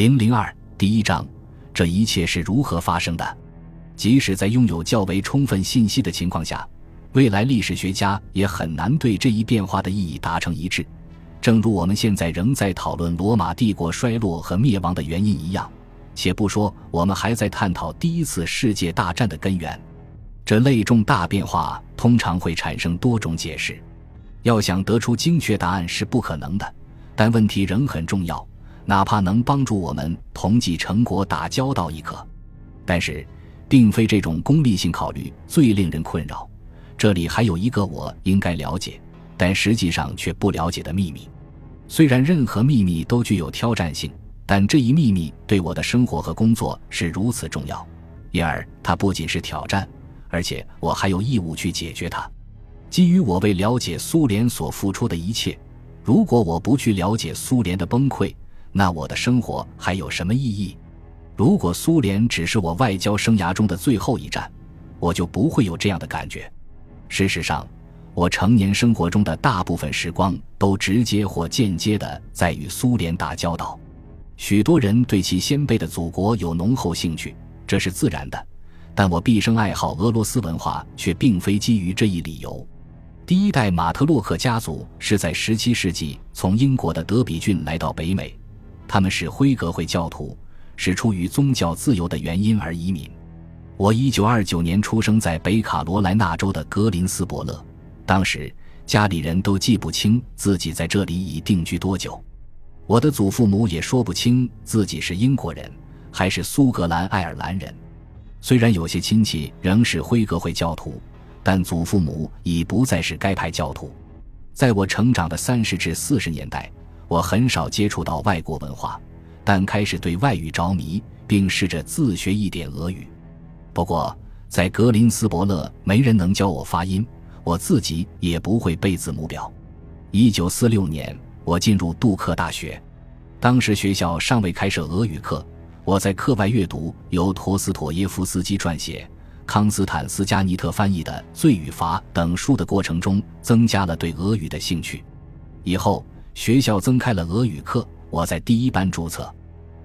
零零二第一章，这一切是如何发生的？即使在拥有较为充分信息的情况下，未来历史学家也很难对这一变化的意义达成一致。正如我们现在仍在讨论罗马帝国衰落和灭亡的原因一样，且不说我们还在探讨第一次世界大战的根源。这类重大变化通常会产生多种解释，要想得出精确答案是不可能的。但问题仍很重要。哪怕能帮助我们同济成果打交道亦可，但是，并非这种功利性考虑最令人困扰。这里还有一个我应该了解，但实际上却不了解的秘密。虽然任何秘密都具有挑战性，但这一秘密对我的生活和工作是如此重要，因而它不仅是挑战，而且我还有义务去解决它。基于我为了解苏联所付出的一切，如果我不去了解苏联的崩溃，那我的生活还有什么意义？如果苏联只是我外交生涯中的最后一站，我就不会有这样的感觉。事实上，我成年生活中的大部分时光都直接或间接的在与苏联打交道。许多人对其先辈的祖国有浓厚兴趣，这是自然的。但我毕生爱好俄罗斯文化，却并非基于这一理由。第一代马特洛克家族是在17世纪从英国的德比郡来到北美。他们是辉格会教徒，是出于宗教自由的原因而移民。我一九二九年出生在北卡罗来纳州的格林斯伯勒，当时家里人都记不清自己在这里已定居多久。我的祖父母也说不清自己是英国人还是苏格兰爱尔兰人。虽然有些亲戚仍是辉格会教徒，但祖父母已不再是该派教徒。在我成长的三十至四十年代。我很少接触到外国文化，但开始对外语着迷，并试着自学一点俄语。不过，在格林斯伯勒，没人能教我发音，我自己也不会背字母表。一九四六年，我进入杜克大学，当时学校尚未开设俄语课。我在课外阅读由陀思妥耶夫斯基撰写、康斯坦斯加尼特翻译的《罪与罚》等书的过程中，增加了对俄语的兴趣。以后。学校增开了俄语课，我在第一班注册。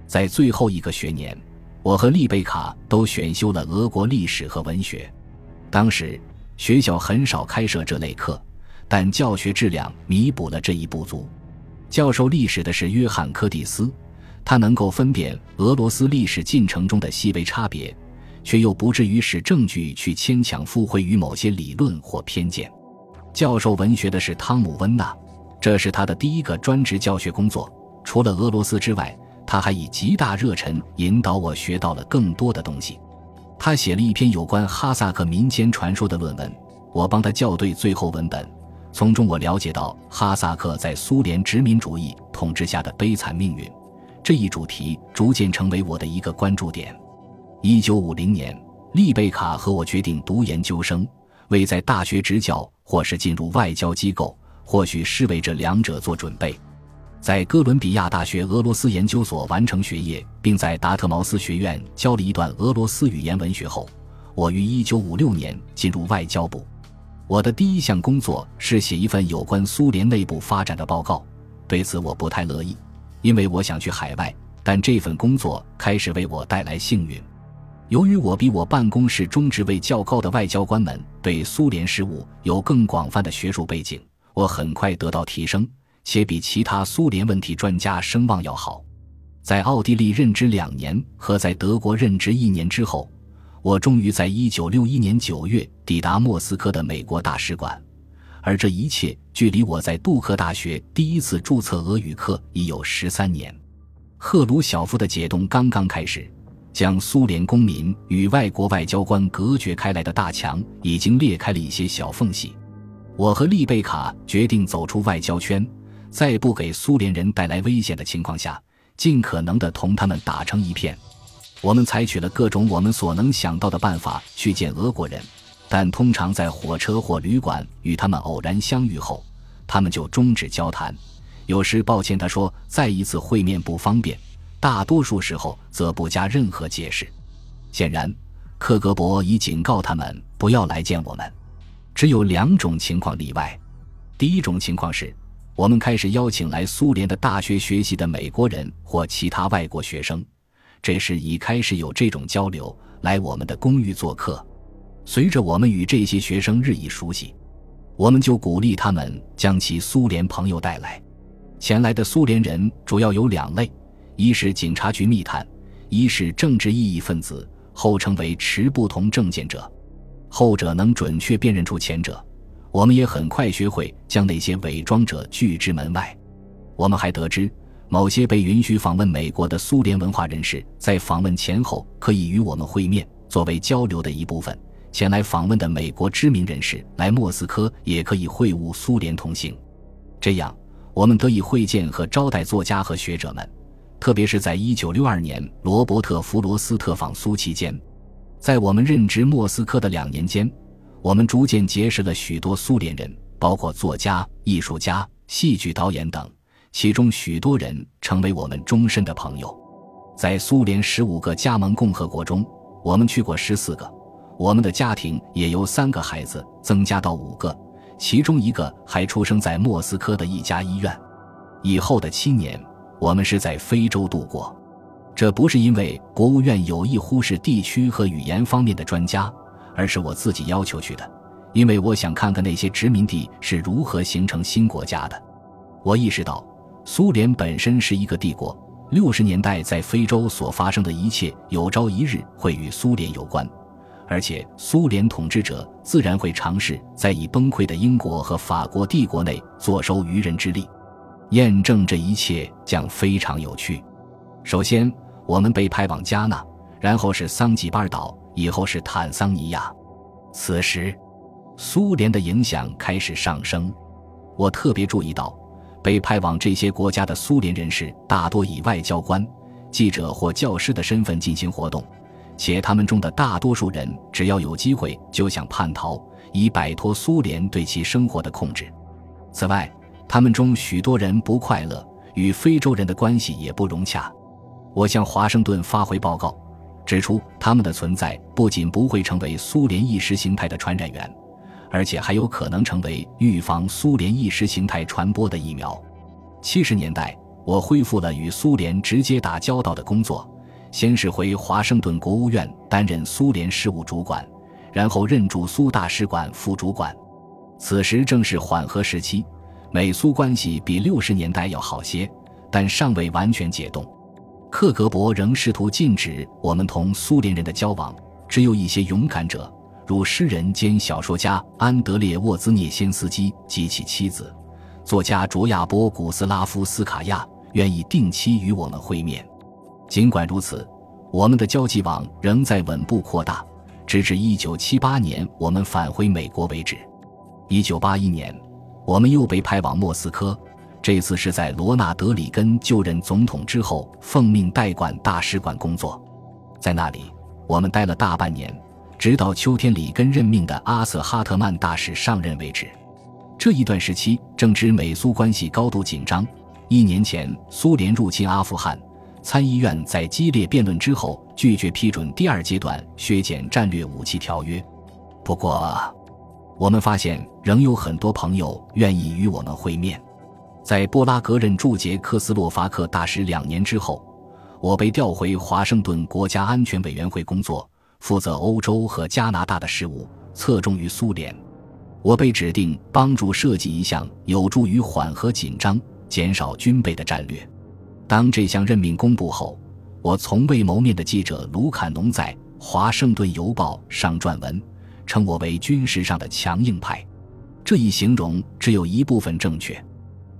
在最后一个学年，我和丽贝卡都选修了俄国历史和文学。当时学校很少开设这类课，但教学质量弥补了这一不足。教授历史的是约翰·柯蒂斯，他能够分辨俄罗斯历史进程中的细微差别，却又不至于使证据去牵强附会于某些理论或偏见。教授文学的是汤姆·温纳。这是他的第一个专职教学工作。除了俄罗斯之外，他还以极大热忱引导我学到了更多的东西。他写了一篇有关哈萨克民间传说的论文，我帮他校对最后文本。从中我了解到哈萨克在苏联殖民主义统治下的悲惨命运。这一主题逐渐成为我的一个关注点。一九五零年，丽贝卡和我决定读研究生，为在大学执教或是进入外交机构。或许是为这两者做准备，在哥伦比亚大学俄罗斯研究所完成学业，并在达特茅斯学院教了一段俄罗斯语言文学后，我于1956年进入外交部。我的第一项工作是写一份有关苏联内部发展的报告。对此我不太乐意，因为我想去海外。但这份工作开始为我带来幸运，由于我比我办公室中职位较高的外交官们对苏联事务有更广泛的学术背景。我很快得到提升，且比其他苏联问题专家声望要好。在奥地利任职两年和在德国任职一年之后，我终于在1961年9月抵达莫斯科的美国大使馆。而这一切距离我在杜克大学第一次注册俄语课已有十三年。赫鲁晓夫的解冻刚刚开始，将苏联公民与外国外交官隔绝开来的大墙已经裂开了一些小缝隙。我和丽贝卡决定走出外交圈，在不给苏联人带来危险的情况下，尽可能的同他们打成一片。我们采取了各种我们所能想到的办法去见俄国人，但通常在火车或旅馆与他们偶然相遇后，他们就终止交谈。有时抱歉，他说再一次会面不方便；大多数时候则不加任何解释。显然，克格勃已警告他们不要来见我们。只有两种情况例外。第一种情况是，我们开始邀请来苏联的大学学习的美国人或其他外国学生，这时已开始有这种交流，来我们的公寓做客。随着我们与这些学生日益熟悉，我们就鼓励他们将其苏联朋友带来。前来的苏联人主要有两类：一是警察局密探，一是政治异议分子，后称为持不同政见者。后者能准确辨认出前者。我们也很快学会将那些伪装者拒之门外。我们还得知，某些被允许访问美国的苏联文化人士，在访问前后可以与我们会面，作为交流的一部分。前来访问的美国知名人士来莫斯科也可以会晤苏联同行。这样，我们得以会见和招待作家和学者们，特别是在1962年罗伯特·弗罗斯特访苏期间，在我们任职莫斯科的两年间。我们逐渐结识了许多苏联人，包括作家、艺术家、戏剧导演等，其中许多人成为我们终身的朋友。在苏联十五个加盟共和国中，我们去过十四个，我们的家庭也由三个孩子增加到五个，其中一个还出生在莫斯科的一家医院。以后的七年，我们是在非洲度过，这不是因为国务院有意忽视地区和语言方面的专家。而是我自己要求去的，因为我想看看那些殖民地是如何形成新国家的。我意识到，苏联本身是一个帝国，六十年代在非洲所发生的一切，有朝一日会与苏联有关，而且苏联统治者自然会尝试在已崩溃的英国和法国帝国内坐收渔人之利。验证这一切将非常有趣。首先，我们被派往加纳，然后是桑吉巴尔岛。以后是坦桑尼亚，此时，苏联的影响开始上升。我特别注意到，被派往这些国家的苏联人士大多以外交官、记者或教师的身份进行活动，且他们中的大多数人只要有机会就想叛逃，以摆脱苏联对其生活的控制。此外，他们中许多人不快乐，与非洲人的关系也不融洽。我向华盛顿发回报告。指出，他们的存在不仅不会成为苏联意识形态的传染源，而且还有可能成为预防苏联意识形态传播的疫苗。七十年代，我恢复了与苏联直接打交道的工作，先是回华盛顿国务院担任苏联事务主管，然后任驻苏大使馆副主管。此时正是缓和时期，美苏关系比六十年代要好些，但尚未完全解冻。克格勃仍试图禁止我们同苏联人的交往，只有一些勇敢者，如诗人兼小说家安德烈沃兹涅先斯基及其妻子，作家卓亚波古斯拉夫斯卡娅，愿意定期与我们会面。尽管如此，我们的交际网仍在稳步扩大，直至1978年我们返回美国为止。1981年，我们又被派往莫斯科。这次是在罗纳德·里根就任总统之后，奉命代管大使馆工作。在那里，我们待了大半年，直到秋天里根任命的阿瑟·哈特曼大使上任为止。这一段时期正值美苏关系高度紧张。一年前，苏联入侵阿富汗，参议院在激烈辩论之后拒绝批准第二阶段削减战略武器条约。不过，我们发现仍有很多朋友愿意与我们会面。在布拉格任驻捷克斯洛伐克大使两年之后，我被调回华盛顿国家安全委员会工作，负责欧洲和加拿大的事务，侧重于苏联。我被指定帮助设计一项有助于缓和紧张、减少军备的战略。当这项任命公布后，我从未谋面的记者卢坎农在《华盛顿邮报》上撰文，称我为军事上的强硬派。这一形容只有一部分正确。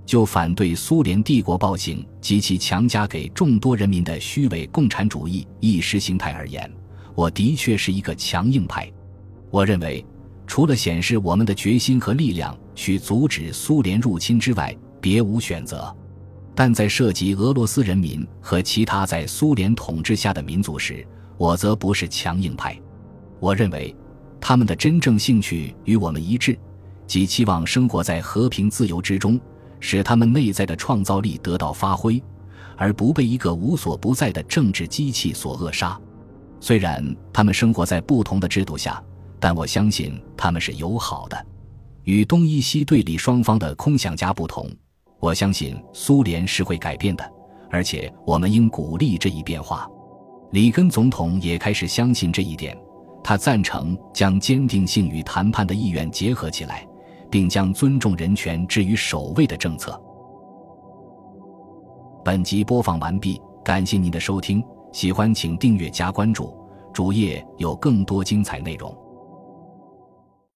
就反对苏联帝国暴行及其强加给众多人民的虚伪共产主义意识形态而言，我的确是一个强硬派。我认为，除了显示我们的决心和力量去阻止苏联入侵之外，别无选择。但在涉及俄罗斯人民和其他在苏联统治下的民族时，我则不是强硬派。我认为，他们的真正兴趣与我们一致，即期望生活在和平自由之中。使他们内在的创造力得到发挥，而不被一个无所不在的政治机器所扼杀。虽然他们生活在不同的制度下，但我相信他们是友好的。与东伊西对立双方的空想家不同，我相信苏联是会改变的，而且我们应鼓励这一变化。里根总统也开始相信这一点，他赞成将坚定性与谈判的意愿结合起来，并将尊重人权置于首位的政策。本集播放完毕，感谢您的收听，喜欢请订阅加关注，主页有更多精彩内容。